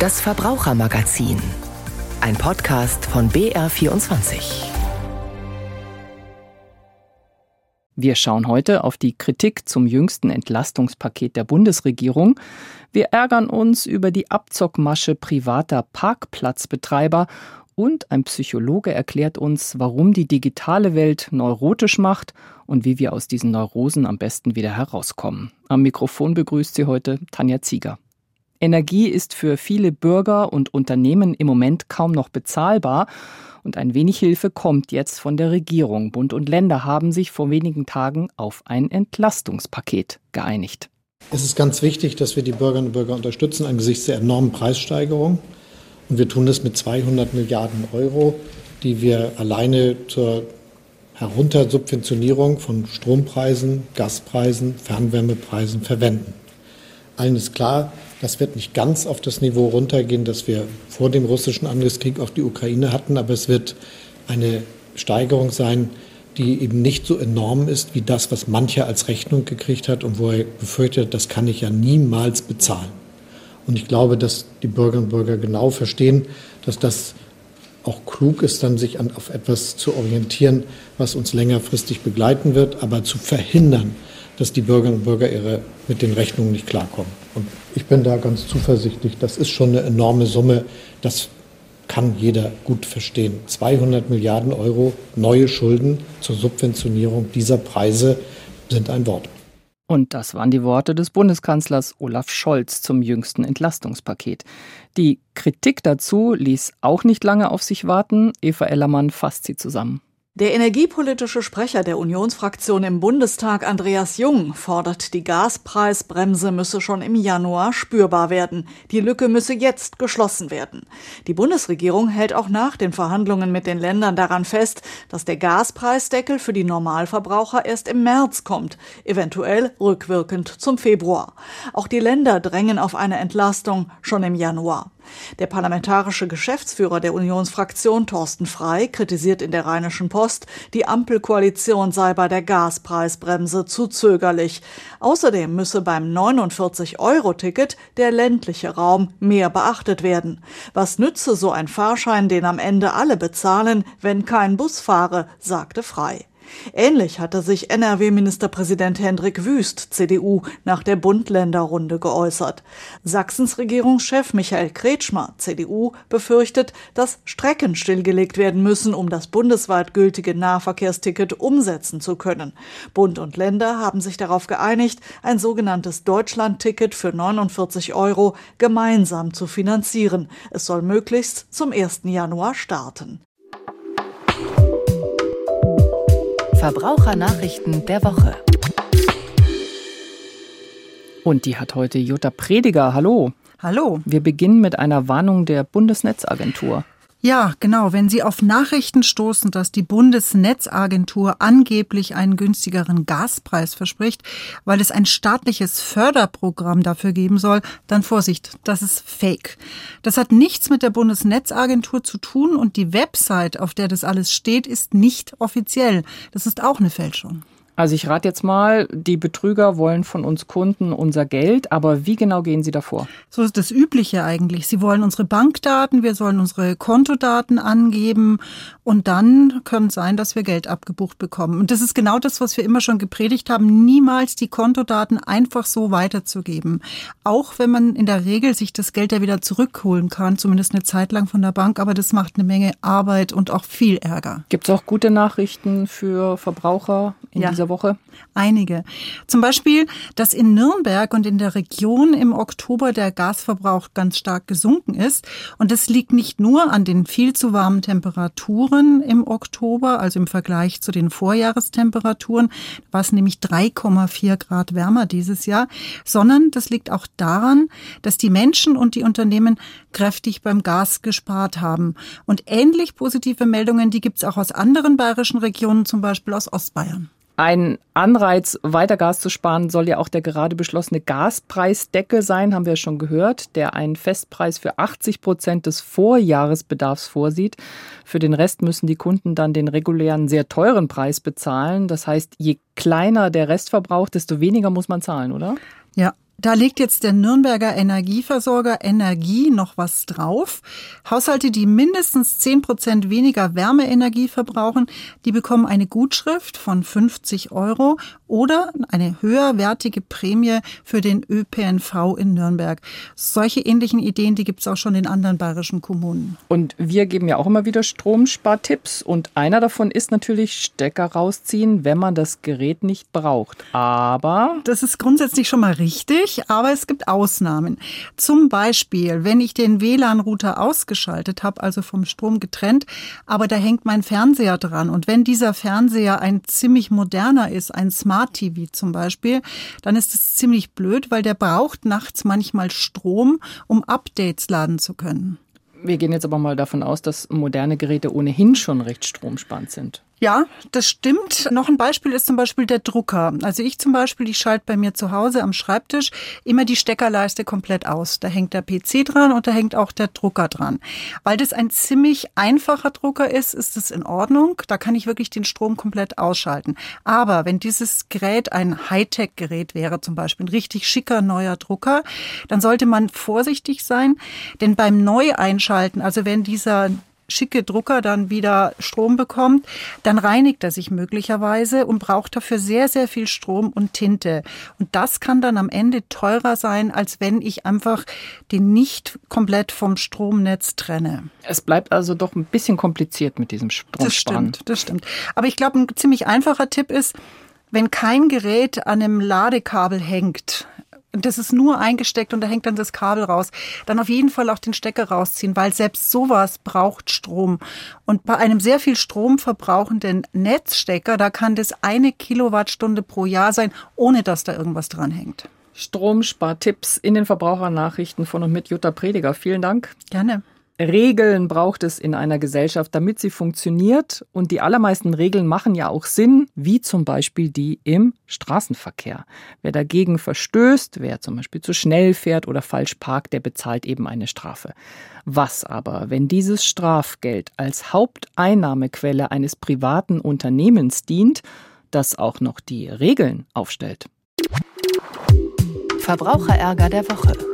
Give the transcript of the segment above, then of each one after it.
Das Verbrauchermagazin. Ein Podcast von BR24. Wir schauen heute auf die Kritik zum jüngsten Entlastungspaket der Bundesregierung. Wir ärgern uns über die Abzockmasche privater Parkplatzbetreiber und ein Psychologe erklärt uns, warum die digitale Welt neurotisch macht und wie wir aus diesen Neurosen am besten wieder herauskommen. Am Mikrofon begrüßt sie heute Tanja Zieger. Energie ist für viele Bürger und Unternehmen im Moment kaum noch bezahlbar. Und ein wenig Hilfe kommt jetzt von der Regierung. Bund und Länder haben sich vor wenigen Tagen auf ein Entlastungspaket geeinigt. Es ist ganz wichtig, dass wir die Bürgerinnen und Bürger unterstützen angesichts der enormen Preissteigerung. Und wir tun das mit 200 Milliarden Euro, die wir alleine zur Heruntersubventionierung von Strompreisen, Gaspreisen, Fernwärmepreisen verwenden. Allen ist klar, das wird nicht ganz auf das Niveau runtergehen, das wir vor dem russischen Angriffskrieg auf die Ukraine hatten, aber es wird eine Steigerung sein, die eben nicht so enorm ist wie das, was mancher als Rechnung gekriegt hat und wo er befürchtet, das kann ich ja niemals bezahlen. Und ich glaube, dass die Bürgerinnen und Bürger genau verstehen, dass das auch klug ist, dann sich an, auf etwas zu orientieren, was uns längerfristig begleiten wird, aber zu verhindern, dass die Bürgerinnen und Bürger ihre, mit den Rechnungen nicht klarkommen. Und ich bin da ganz zuversichtlich, das ist schon eine enorme Summe. Das kann jeder gut verstehen. 200 Milliarden Euro neue Schulden zur Subventionierung dieser Preise sind ein Wort. Und das waren die Worte des Bundeskanzlers Olaf Scholz zum jüngsten Entlastungspaket. Die Kritik dazu ließ auch nicht lange auf sich warten. Eva Ellermann fasst sie zusammen. Der energiepolitische Sprecher der Unionsfraktion im Bundestag, Andreas Jung, fordert, die Gaspreisbremse müsse schon im Januar spürbar werden. Die Lücke müsse jetzt geschlossen werden. Die Bundesregierung hält auch nach den Verhandlungen mit den Ländern daran fest, dass der Gaspreisdeckel für die Normalverbraucher erst im März kommt, eventuell rückwirkend zum Februar. Auch die Länder drängen auf eine Entlastung schon im Januar. Der parlamentarische Geschäftsführer der Unionsfraktion Thorsten Frei kritisiert in der Rheinischen Post, die Ampelkoalition sei bei der Gaspreisbremse zu zögerlich. Außerdem müsse beim 49-Euro-Ticket der ländliche Raum mehr beachtet werden. Was nütze so ein Fahrschein, den am Ende alle bezahlen, wenn kein Bus fahre, sagte Frei. Ähnlich hatte sich NRW-Ministerpräsident Hendrik Wüst, CDU, nach der Bund-Länder-Runde geäußert. Sachsens Regierungschef Michael Kretschmer, CDU, befürchtet, dass Strecken stillgelegt werden müssen, um das bundesweit gültige Nahverkehrsticket umsetzen zu können. Bund und Länder haben sich darauf geeinigt, ein sogenanntes Deutschland-Ticket für 49 Euro gemeinsam zu finanzieren. Es soll möglichst zum 1. Januar starten. Verbrauchernachrichten der Woche. Und die hat heute Jutta Prediger. Hallo. Hallo. Wir beginnen mit einer Warnung der Bundesnetzagentur. Ja, genau. Wenn Sie auf Nachrichten stoßen, dass die Bundesnetzagentur angeblich einen günstigeren Gaspreis verspricht, weil es ein staatliches Förderprogramm dafür geben soll, dann Vorsicht, das ist Fake. Das hat nichts mit der Bundesnetzagentur zu tun und die Website, auf der das alles steht, ist nicht offiziell. Das ist auch eine Fälschung. Also ich rate jetzt mal, die Betrüger wollen von uns Kunden unser Geld, aber wie genau gehen sie davor? So ist das Übliche eigentlich. Sie wollen unsere Bankdaten, wir sollen unsere Kontodaten angeben und dann könnte es sein, dass wir Geld abgebucht bekommen. Und das ist genau das, was wir immer schon gepredigt haben, niemals die Kontodaten einfach so weiterzugeben. Auch wenn man in der Regel sich das Geld ja wieder zurückholen kann, zumindest eine Zeit lang von der Bank, aber das macht eine Menge Arbeit und auch viel Ärger. Gibt es auch gute Nachrichten für Verbraucher in Ja. Dieser Woche? Einige. Zum Beispiel, dass in Nürnberg und in der Region im Oktober der Gasverbrauch ganz stark gesunken ist. Und das liegt nicht nur an den viel zu warmen Temperaturen im Oktober, also im Vergleich zu den Vorjahrestemperaturen, war es nämlich 3,4 Grad wärmer dieses Jahr, sondern das liegt auch daran, dass die Menschen und die Unternehmen kräftig beim Gas gespart haben. Und ähnlich positive Meldungen, die gibt es auch aus anderen bayerischen Regionen, zum Beispiel aus Ostbayern. Ein Anreiz, weiter Gas zu sparen, soll ja auch der gerade beschlossene Gaspreisdeckel sein, haben wir schon gehört, der einen Festpreis für 80 Prozent des Vorjahresbedarfs vorsieht. Für den Rest müssen die Kunden dann den regulären, sehr teuren Preis bezahlen. Das heißt, je kleiner der Restverbrauch, desto weniger muss man zahlen, oder? Ja, Da legt jetzt der Nürnberger Energieversorger Energie noch was drauf. Haushalte, die mindestens 10 Prozent weniger Wärmeenergie verbrauchen, die bekommen eine Gutschrift von 50 Euro oder eine höherwertige Prämie für den ÖPNV in Nürnberg. Solche ähnlichen Ideen, die gibt es auch schon in anderen bayerischen Kommunen. Und wir geben ja auch immer wieder Stromspartipps und einer davon ist natürlich Stecker rausziehen, wenn man das Gerät nicht braucht. Aber das ist grundsätzlich schon mal richtig, aber es gibt Ausnahmen. Zum Beispiel, wenn ich den WLAN-Router ausgeschaltet habe, also vom Strom getrennt, aber da hängt mein Fernseher dran und wenn dieser Fernseher ein ziemlich moderner ist, ein Smart TV zum Beispiel, dann ist es ziemlich blöd, weil der braucht nachts manchmal Strom, um Updates laden zu können. Wir gehen jetzt aber mal davon aus, dass moderne Geräte ohnehin schon recht stromsparend sind. Ja, das stimmt. Noch ein Beispiel ist zum Beispiel der Drucker. Also ich zum Beispiel, ich schalte bei mir zu Hause am Schreibtisch immer die Steckerleiste komplett aus. Da hängt der PC dran und da hängt auch der Drucker dran. Weil das ein ziemlich einfacher Drucker ist, ist es in Ordnung. Da kann ich wirklich den Strom komplett ausschalten. Aber wenn dieses Gerät ein Hightech-Gerät wäre, zum Beispiel ein richtig schicker neuer Drucker, dann sollte man vorsichtig sein, denn beim Neueinschalten, also wenn dieser schicke Drucker dann wieder Strom bekommt, dann reinigt er sich möglicherweise und braucht dafür sehr, sehr viel Strom und Tinte. Und das kann dann am Ende teurer sein, als wenn ich einfach den nicht komplett vom Stromnetz trenne. Es bleibt also doch ein bisschen kompliziert mit diesem Stromsparen. Das stimmt, das stimmt. Aber ich glaube, ein ziemlich einfacher Tipp ist, wenn kein Gerät an einem Ladekabel hängt, das ist nur eingesteckt und da hängt dann das Kabel raus, dann auf jeden Fall auch den Stecker rausziehen, weil selbst sowas braucht Strom. Und bei einem sehr viel Strom verbrauchenden Netzstecker, da kann das eine Kilowattstunde pro Jahr sein, ohne dass da irgendwas dran hängt. Stromspartipps in den Verbrauchernachrichten von und mit Jutta Prediger. Vielen Dank. Gerne. Regeln braucht es in einer Gesellschaft, damit sie funktioniert. Und die allermeisten Regeln machen ja auch Sinn, wie zum Beispiel die im Straßenverkehr. Wer dagegen verstößt, wer zum Beispiel zu schnell fährt oder falsch parkt, der bezahlt eben eine Strafe. Was aber, wenn dieses Strafgeld als Haupteinnahmequelle eines privaten Unternehmens dient, das auch noch die Regeln aufstellt? Verbraucherärger der Woche.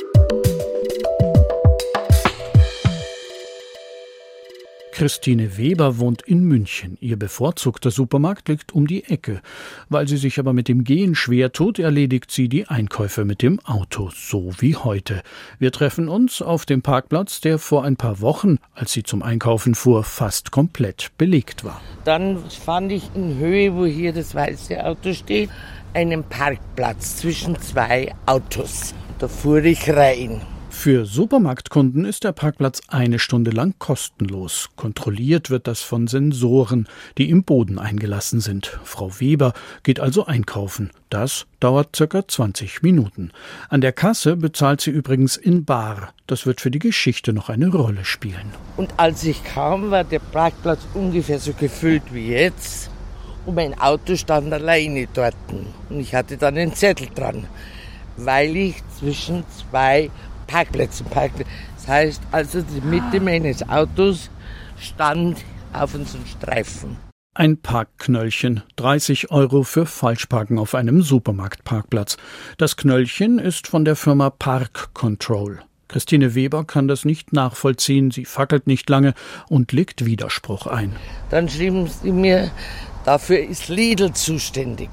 Christine Weber wohnt in München. Ihr bevorzugter Supermarkt liegt um die Ecke. Weil sie sich aber mit dem Gehen schwer tut, erledigt sie die Einkäufe mit dem Auto, so wie heute. Wir treffen uns auf dem Parkplatz, der vor ein paar Wochen, als sie zum Einkaufen fuhr, fast komplett belegt war. Dann fand ich in Höhe, wo hier das weiße Auto steht, einen Parkplatz zwischen zwei Autos. Da fuhr ich rein. Für Supermarktkunden ist der Parkplatz eine Stunde lang kostenlos. Kontrolliert wird das von Sensoren, die im Boden eingelassen sind. Frau Weber geht also einkaufen. Das dauert circa 20 Minuten. An der Kasse bezahlt sie übrigens in Bar. Das wird für die Geschichte noch eine Rolle spielen. Und als ich kam, war der Parkplatz ungefähr so gefüllt wie jetzt. Und mein Auto stand alleine dort. Und ich hatte dann einen Zettel dran, weil ich zwischen zwei Parkplätzen, Parkplätzen. Das heißt also, die Mitte meines Autos stand auf unserem Streifen. Ein Parkknöllchen, 30 Euro für Falschparken auf einem Supermarktparkplatz. Das Knöllchen ist von der Firma Park Control. Christine Weber kann das nicht nachvollziehen, sie fackelt nicht lange und legt Widerspruch ein. Dann schrieben sie mir, dafür ist Lidl zuständig.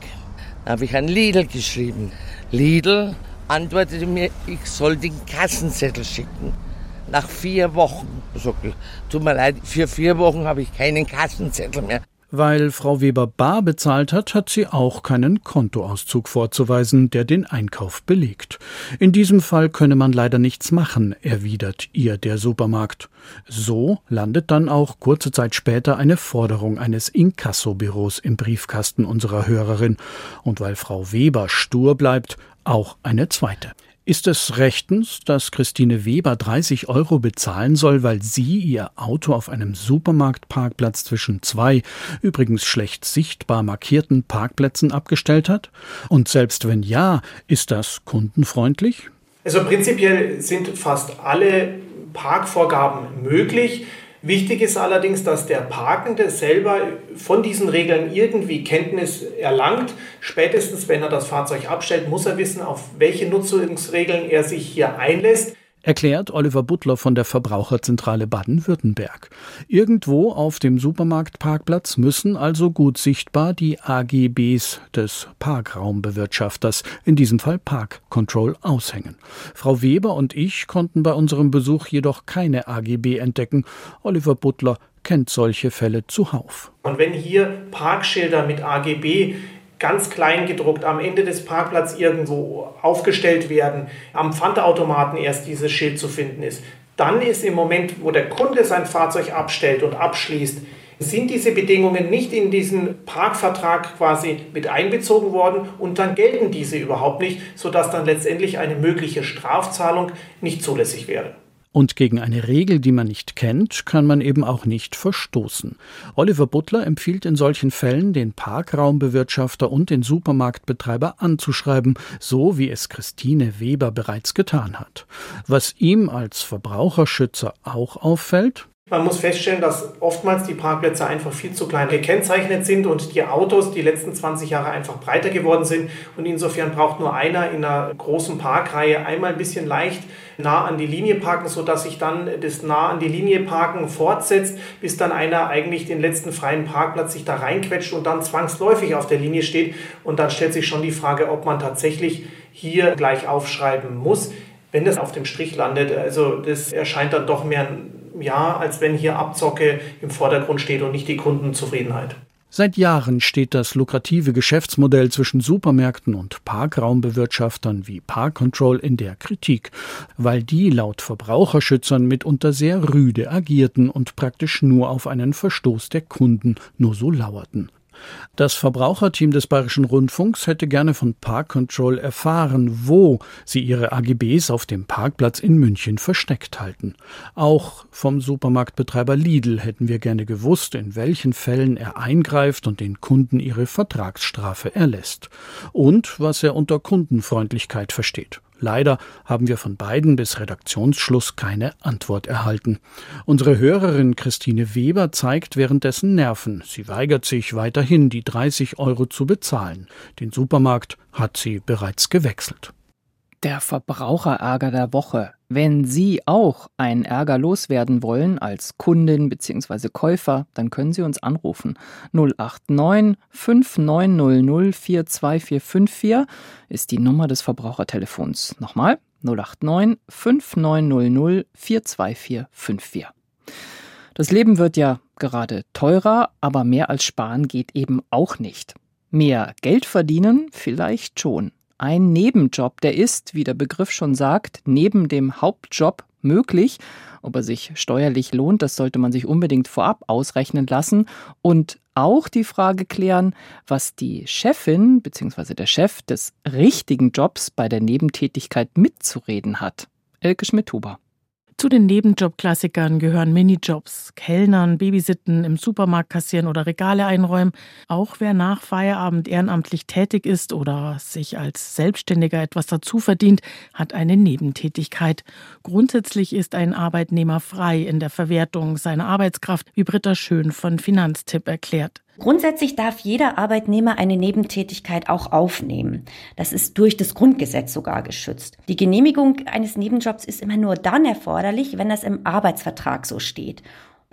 Dann habe ich an Lidl geschrieben. Lidl antwortete mir, ich soll den Kassenzettel schicken. Nach vier Wochen. So, tut mir leid, für vier Wochen habe ich keinen Kassenzettel mehr. Weil Frau Weber bar bezahlt hat, hat sie auch keinen Kontoauszug vorzuweisen, der den Einkauf belegt. In diesem Fall könne man leider nichts machen, erwidert ihr der Supermarkt. So landet dann auch kurze Zeit später eine Forderung eines Inkassobüros im Briefkasten unserer Hörerin. Und weil Frau Weber stur bleibt, auch eine zweite. Ist es rechtens, dass Christine Weber 30 Euro bezahlen soll, weil sie ihr Auto auf einem Supermarktparkplatz zwischen zwei, übrigens schlecht sichtbar markierten Parkplätzen abgestellt hat? Und selbst wenn ja, ist das kundenfreundlich? Also prinzipiell sind fast alle Parkvorgaben möglich. Wichtig ist allerdings, dass der Parkende selber von diesen Regeln irgendwie Kenntnis erlangt. Spätestens, wenn er das Fahrzeug abstellt, muss er wissen, auf welche Nutzungsregeln er sich hier einlässt erklärt Oliver Butler von der Verbraucherzentrale Baden-Württemberg. Irgendwo auf dem Supermarktparkplatz müssen also gut sichtbar die AGBs des Parkraumbewirtschafters, in diesem Fall Park Control, aushängen. Frau Weber und ich konnten bei unserem Besuch jedoch keine AGB entdecken. Oliver Butler kennt solche Fälle zuhauf. Und wenn hier Parkschilder mit AGB ganz klein gedruckt am Ende des Parkplatzes irgendwo aufgestellt werden, am Pfandautomaten erst dieses Schild zu finden ist, dann ist im Moment, wo der Kunde sein Fahrzeug abstellt und abschließt, sind diese Bedingungen nicht in diesen Parkvertrag quasi mit einbezogen worden und dann gelten diese überhaupt nicht, sodass dann letztendlich eine mögliche Strafzahlung nicht zulässig wäre. Und gegen eine Regel, die man nicht kennt, kann man eben auch nicht verstoßen. Oliver Butler empfiehlt in solchen Fällen, den Parkraumbewirtschafter und den Supermarktbetreiber anzuschreiben, so wie es Christine Weber bereits getan hat. Was ihm als Verbraucherschützer auch auffällt, man muss feststellen, dass oftmals die Parkplätze einfach viel zu klein gekennzeichnet sind und die Autos die letzten 20 Jahre einfach breiter geworden sind. Und insofern braucht nur einer in einer großen Parkreihe einmal ein bisschen leicht nah an die Linie parken, sodass sich dann das nah an die Linie parken fortsetzt, bis dann einer eigentlich den letzten freien Parkplatz sich da reinquetscht und dann zwangsläufig auf der Linie steht. Und dann stellt sich schon die Frage, ob man tatsächlich hier gleich aufschreiben muss, wenn das auf dem Strich landet. Also das erscheint dann doch mehr ein ja, als wenn hier Abzocke im Vordergrund steht und nicht die Kundenzufriedenheit. Seit Jahren steht das lukrative Geschäftsmodell zwischen Supermärkten und Parkraumbewirtschaftern wie Park Control in der Kritik, weil die laut Verbraucherschützern mitunter sehr rüde agierten und praktisch nur auf einen Verstoß der Kunden nur so lauerten. Das Verbraucherteam des Bayerischen Rundfunks hätte gerne von Park Control erfahren, wo sie ihre AGBs auf dem Parkplatz in München versteckt halten. Auch vom Supermarktbetreiber Lidl hätten wir gerne gewusst, in welchen Fällen er eingreift und den Kunden ihre Vertragsstrafe erlässt. Und was er unter Kundenfreundlichkeit versteht. Leider haben wir von beiden bis Redaktionsschluss keine Antwort erhalten. Unsere Hörerin Christine Weber zeigt währenddessen Nerven. Sie weigert sich weiterhin, die 30 Euro zu bezahlen. Den Supermarkt hat sie bereits gewechselt. Der Verbraucherärger der Woche. Wenn Sie auch einen Ärger loswerden wollen als Kundin bzw. Käufer, dann können Sie uns anrufen. 089 5900 42454 ist die Nummer des Verbrauchertelefons. Nochmal 089 5900 42454. Das Leben wird ja gerade teurer, aber mehr als sparen geht eben auch nicht. Mehr Geld verdienen vielleicht schon ein Nebenjob, der ist, wie der Begriff schon sagt, neben dem Hauptjob möglich. Ob er sich steuerlich lohnt, das sollte man sich unbedingt vorab ausrechnen lassen. Und auch die Frage klären, was die Chefin bzw. der Chef des richtigen Jobs bei der Nebentätigkeit mitzureden hat. Elke Schmidt-Huber. Zu den Nebenjob-Klassikern gehören Minijobs, Kellnern, Babysitten, im Supermarkt kassieren oder Regale einräumen. Auch wer nach Feierabend ehrenamtlich tätig ist oder sich als Selbstständiger etwas dazu verdient, hat eine Nebentätigkeit. Grundsätzlich ist ein Arbeitnehmer frei in der Verwertung seiner Arbeitskraft, wie Britta Schön von Finanztipp erklärt. Grundsätzlich darf jeder Arbeitnehmer eine Nebentätigkeit auch aufnehmen. Das ist durch das Grundgesetz sogar geschützt. Die Genehmigung eines Nebenjobs ist immer nur dann erforderlich, wenn das im Arbeitsvertrag so steht.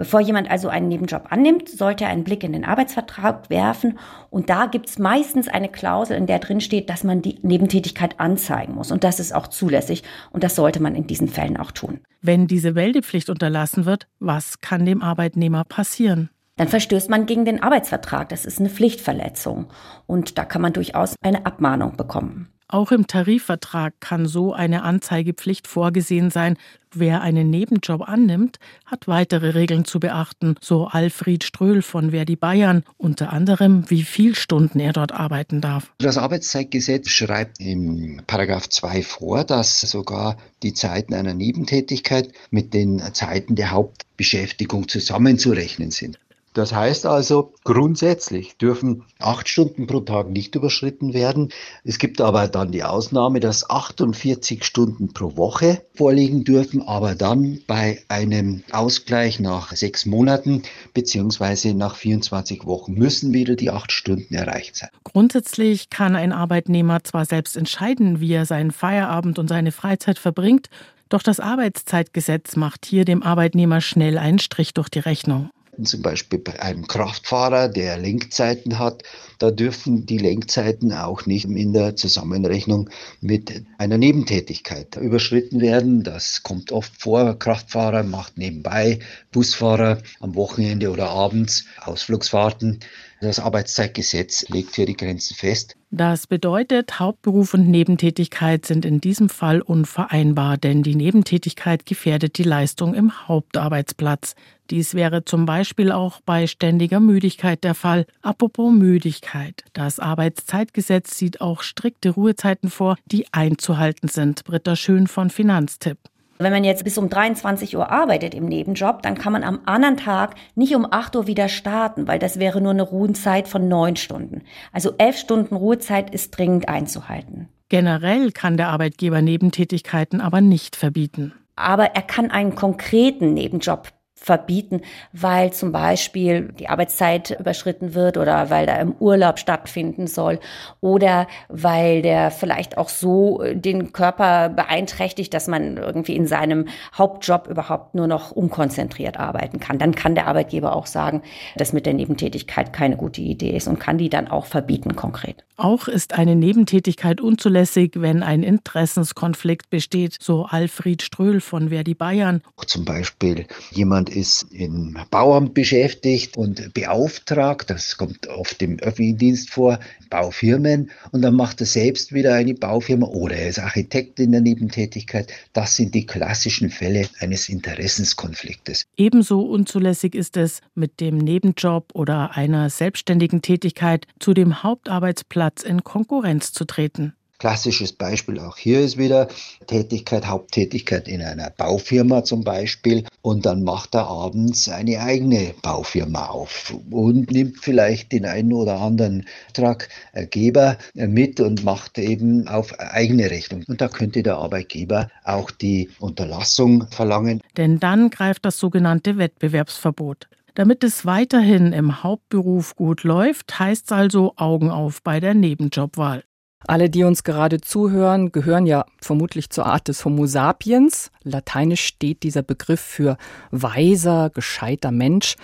Bevor jemand also einen Nebenjob annimmt, sollte er einen Blick in den Arbeitsvertrag werfen und da gibt es meistens eine Klausel, in der drin steht, dass man die Nebentätigkeit anzeigen muss und das ist auch zulässig und das sollte man in diesen Fällen auch tun. Wenn diese Meldepflicht unterlassen wird, was kann dem Arbeitnehmer passieren? Dann verstößt man gegen den Arbeitsvertrag. Das ist eine Pflichtverletzung. Und da kann man durchaus eine Abmahnung bekommen. Auch im Tarifvertrag kann so eine Anzeigepflicht vorgesehen sein. Wer einen Nebenjob annimmt, hat weitere Regeln zu beachten, so Alfred Ströhl von Verdi Bayern, unter anderem, wie viel Stunden er dort arbeiten darf. Das Arbeitszeitgesetz schreibt im Paragraph 2 vor, dass sogar die Zeiten einer Nebentätigkeit mit den Zeiten der Hauptbeschäftigung zusammenzurechnen sind. Das heißt also, grundsätzlich dürfen acht Stunden pro Tag nicht überschritten werden. Es gibt aber dann die Ausnahme, dass 48 Stunden pro Woche vorliegen dürfen, aber dann bei einem Ausgleich nach sechs Monaten beziehungsweise nach 24 Wochen müssen wieder die acht Stunden erreicht sein. Grundsätzlich kann ein Arbeitnehmer zwar selbst entscheiden, wie er seinen Feierabend und seine Freizeit verbringt, doch das Arbeitszeitgesetz macht hier dem Arbeitnehmer schnell einen Strich durch die Rechnung zum Beispiel bei einem Kraftfahrer, der Lenkzeiten hat, da dürfen die Lenkzeiten auch nicht in der Zusammenrechnung mit einer Nebentätigkeit überschritten werden. Das kommt oft vor. Kraftfahrer macht nebenbei, Busfahrer am Wochenende oder abends Ausflugsfahrten. Das Arbeitszeitgesetz legt hier die Grenzen fest. Das bedeutet, Hauptberuf und Nebentätigkeit sind in diesem Fall unvereinbar, denn die Nebentätigkeit gefährdet die Leistung im Hauptarbeitsplatz. Dies wäre zum Beispiel auch bei ständiger Müdigkeit der Fall. Apropos Müdigkeit. Das Arbeitszeitgesetz sieht auch strikte Ruhezeiten vor, die einzuhalten sind. Britta Schön von Finanztipp. Wenn man jetzt bis um 23 Uhr arbeitet im Nebenjob, dann kann man am anderen Tag nicht um 8 Uhr wieder starten, weil das wäre nur eine Ruhenzeit von 9 Stunden. Also 11 Stunden Ruhezeit ist dringend einzuhalten. Generell kann der Arbeitgeber Nebentätigkeiten aber nicht verbieten. Aber er kann einen konkreten Nebenjob verbieten, weil zum Beispiel die Arbeitszeit überschritten wird oder weil da im Urlaub stattfinden soll oder weil der vielleicht auch so den Körper beeinträchtigt, dass man irgendwie in seinem Hauptjob überhaupt nur noch unkonzentriert arbeiten kann. Dann kann der Arbeitgeber auch sagen, dass mit der Nebentätigkeit keine gute Idee ist und kann die dann auch verbieten konkret. Auch ist eine Nebentätigkeit unzulässig, wenn ein Interessenskonflikt besteht, so Alfred Ströhl von Verdi Bayern. Zum Beispiel jemand ist im Bauamt beschäftigt und beauftragt, das kommt oft im öffentlichen Dienst vor, Baufirmen und dann macht er selbst wieder eine Baufirma oder er ist Architekt in der Nebentätigkeit. Das sind die klassischen Fälle eines Interessenskonfliktes. Ebenso unzulässig ist es, mit dem Nebenjob oder einer selbstständigen Tätigkeit zu dem Hauptarbeitsplatz in Konkurrenz zu treten. Klassisches Beispiel auch hier ist wieder Tätigkeit, Haupttätigkeit in einer Baufirma zum Beispiel. Und dann macht er abends eine eigene Baufirma auf und nimmt vielleicht den einen oder anderen Traggeber mit und macht eben auf eigene Rechnung. Und da könnte der Arbeitgeber auch die Unterlassung verlangen. Denn dann greift das sogenannte Wettbewerbsverbot. Damit es weiterhin im Hauptberuf gut läuft, heißt es also Augen auf bei der Nebenjobwahl. Alle, die uns gerade zuhören, gehören ja vermutlich zur Art des Homo sapiens. Lateinisch steht dieser Begriff für weiser, gescheiter Mensch.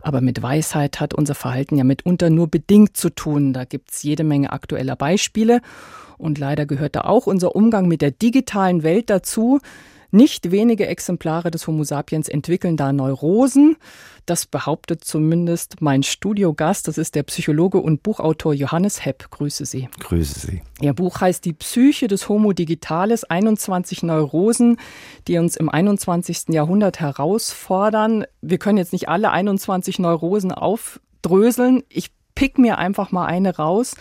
Aber mit Weisheit hat unser Verhalten ja mitunter nur bedingt zu tun. Da gibt's jede Menge aktueller Beispiele. Und leider gehört da auch unser Umgang mit der digitalen Welt dazu. Nicht wenige Exemplare des Homo sapiens entwickeln da Neurosen. Das behauptet zumindest mein Studiogast. Das ist der Psychologe und Buchautor Johannes Hepp. Grüße Sie. Grüße Sie. Ihr Buch heißt Die Psyche des Homo Digitales, 21 Neurosen, die uns im 21. Jahrhundert herausfordern. Wir können jetzt nicht alle 21 Neurosen aufdröseln. Ich pick mir einfach mal eine raus.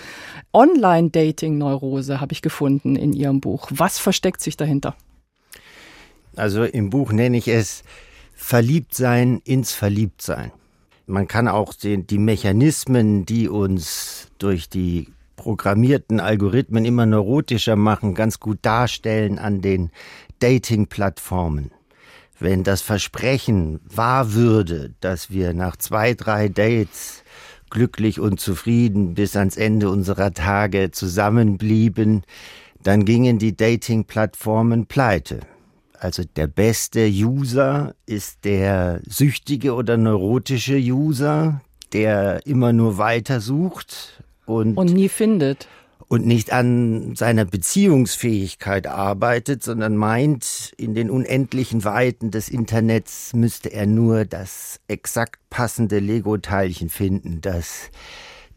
Online-Dating-Neurose habe ich gefunden in Ihrem Buch. Was versteckt sich dahinter? Also im Buch nenne ich es Verliebtsein ins Verliebtsein. Man kann auch den, die Mechanismen, die uns durch die programmierten Algorithmen immer neurotischer machen, ganz gut darstellen an den Dating-Plattformen. Wenn das Versprechen wahr würde, dass wir nach zwei, drei Dates glücklich und zufrieden bis ans Ende unserer Tage zusammenblieben, dann gingen die Dating-Plattformen pleite. Also der beste User ist der süchtige oder neurotische User, der immer nur weiter sucht und, und nie findet. Und nicht an seiner Beziehungsfähigkeit arbeitet, sondern meint, in den unendlichen Weiten des Internets müsste er nur das exakt passende Lego-Teilchen finden, das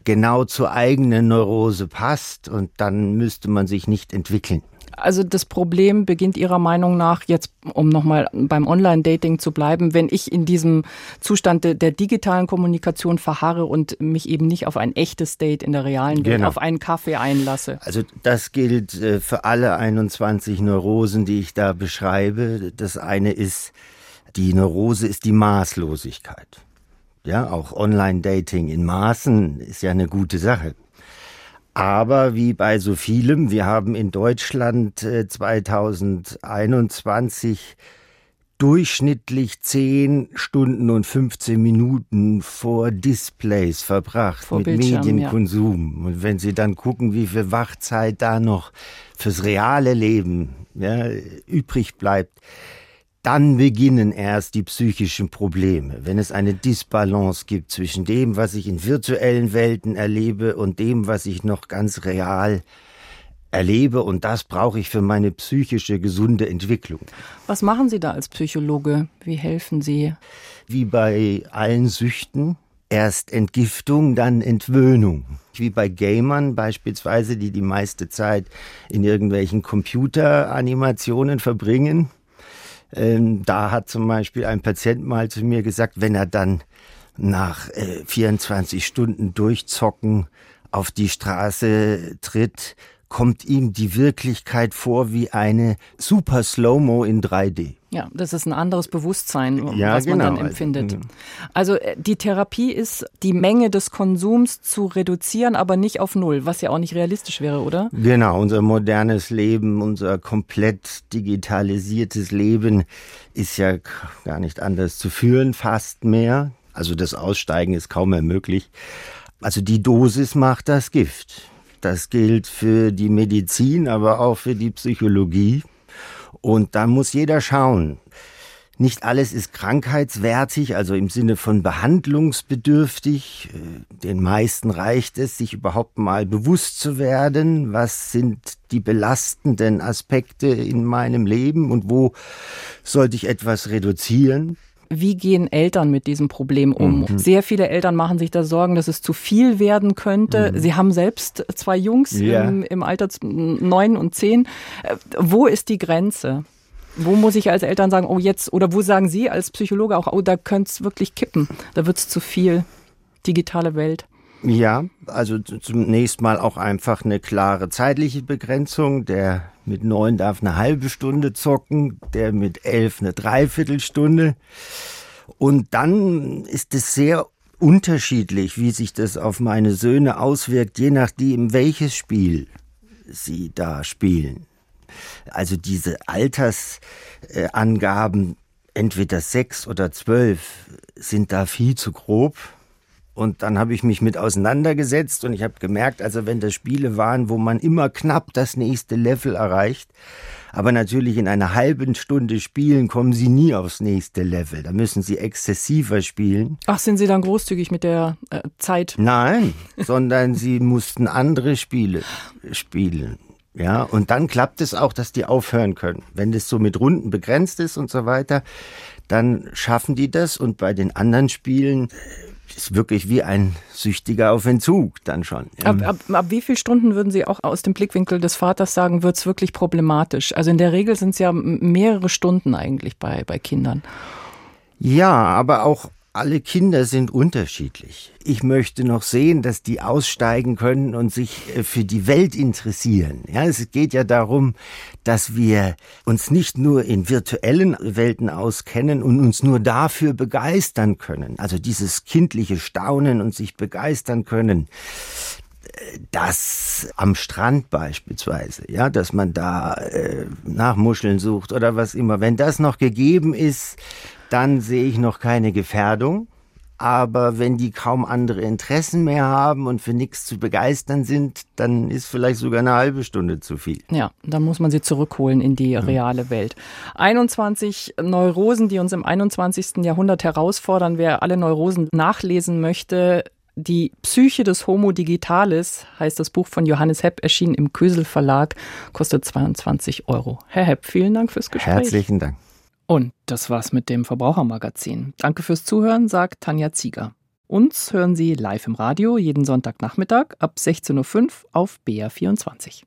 genau zur eigenen Neurose passt und dann müsste man sich nicht entwickeln. Also das Problem beginnt Ihrer Meinung nach, jetzt um nochmal beim Online-Dating zu bleiben, wenn ich in diesem Zustand der, der, digitalen Kommunikation verharre und mich eben nicht auf ein echtes Date in der realen Welt, genau. auf einen Kaffee einlasse. Also das gilt äh, für alle 21 Neurosen, die ich da beschreibe. Das eine ist, die Neurose ist die Maßlosigkeit. Ja, auch Online-Dating in Maßen ist ja eine gute Sache. Aber wie bei so vielem, wir haben in Deutschland 2021 äh, durchschnittlich 10 Stunden und 15 Minuten vor Displays verbracht vor mit Bildschirm, Medienkonsum. Ja. Und wenn Sie dann gucken, wie viel Wachzeit da noch fürs reale Leben ja, übrig bleibt, dann beginnen erst die psychischen Probleme, wenn es eine Disbalance gibt zwischen dem, was ich in virtuellen Welten erlebe und dem, was ich noch ganz real erlebe. Und das brauche ich für meine psychische gesunde Entwicklung. Was machen Sie da als Psychologe? Wie helfen Sie? Wie bei allen Süchten. Erst Entgiftung, dann Entwöhnung. Wie bei Gamern beispielsweise, die die meiste Zeit in irgendwelchen Computeranimationen verbringen ähm, da hat zum Beispiel ein Patient mal zu mir gesagt, wenn er dann nach äh, 24 Stunden durchzocken auf die Straße tritt, kommt ihm die Wirklichkeit vor wie eine super Slow-Mo in 3D. Ja, das ist ein anderes Bewusstsein, ja, was man dann genau. empfindet. Also äh, die Therapie ist, die Menge des Konsums zu reduzieren, aber nicht auf Null, was ja auch nicht realistisch wäre, oder? Genau, unser modernes Leben, unser komplett digitalisiertes Leben ist ja gar nicht anders zu führen, fast mehr. Also das Aussteigen ist kaum mehr möglich. Also die Dosis macht das Gift. Das gilt für die Medizin, aber auch für die Psychologie. Und da muss jeder schauen. Nicht alles ist krankheitswertig, also im Sinne von behandlungsbedürftig. Den meisten reicht es, sich überhaupt mal bewusst zu werden, was sind die belastenden Aspekte in meinem Leben und wo sollte ich etwas reduzieren. Wie gehen Eltern mit diesem Problem um? Mhm. Sehr viele Eltern machen sich da Sorgen, dass es zu viel werden könnte. Mhm. Sie haben selbst zwei Jungs ja. im, im Alter neun und zehn. Äh, wo ist die Grenze? Wo muss ich als Eltern sagen, oh jetzt, oder wo sagen Sie als Psychologe auch, oh, da könnte es wirklich kippen, da wird es zu viel, digitale Welt? Ja, also zunächst mal auch einfach eine klare zeitliche Begrenzung. Der mit neun darf eine halbe Stunde zocken, der mit elf eine Dreiviertelstunde. Und dann ist es sehr unterschiedlich, wie sich das auf meine Söhne auswirkt, je nachdem, welches Spiel sie da spielen. Also diese Altersangaben, entweder sechs oder zwölf, sind da viel zu grob. Und dann habe ich mich mit auseinandergesetzt und ich habe gemerkt, also wenn das Spiele waren, wo man immer knapp das nächste Level erreicht, aber natürlich in einer halben Stunde spielen kommen sie nie aufs nächste Level. Da müssen sie exzessiver spielen. Ach, sind sie dann großzügig mit der äh, Zeit? Nein, sondern sie mussten andere Spiele spielen. Ja, und dann klappt es auch, dass die aufhören können. Wenn das so mit Runden begrenzt ist und so weiter, dann schaffen die das und bei den anderen Spielen ist wirklich wie ein Süchtiger auf Entzug dann schon. Ab, ab, ab wie vielen Stunden würden Sie auch aus dem Blickwinkel des Vaters sagen, wird es wirklich problematisch? Also in der Regel sind es ja mehrere Stunden eigentlich bei, bei Kindern. Ja, aber auch alle Kinder sind unterschiedlich. Ich möchte noch sehen, dass die aussteigen können und sich äh, für die Welt interessieren. Ja, es geht ja darum, dass wir uns nicht nur in virtuellen Welten auskennen und uns nur dafür begeistern können. Also dieses kindliche Staunen und sich begeistern können das am Strand beispielsweise, ja, dass man da äh, nach Muscheln sucht oder was immer. Wenn das noch gegeben ist dann sehe ich noch keine Gefährdung. Aber wenn die kaum andere Interessen mehr haben und für nichts zu begeistern sind, dann ist vielleicht sogar eine halbe Stunde zu viel. Ja, dann muss man sie zurückholen in die reale Welt. 21 Neurosen, die uns im 21. Jahrhundert herausfordern. Wer alle Neurosen nachlesen möchte, die Psyche des Homo Digitalis heißt das Buch von Johannes Hepp, erschienen im Kösel Verlag, kostet 22 Euro. Herr Hepp, vielen Dank fürs Gespräch. Herzlichen Dank. Und das war's mit dem Verbrauchermagazin. Danke fürs Zuhören, sagt Tanja Zieger. Uns hören Sie live im Radio jeden Sonntagnachmittag ab 16.05 Uhr auf BR24.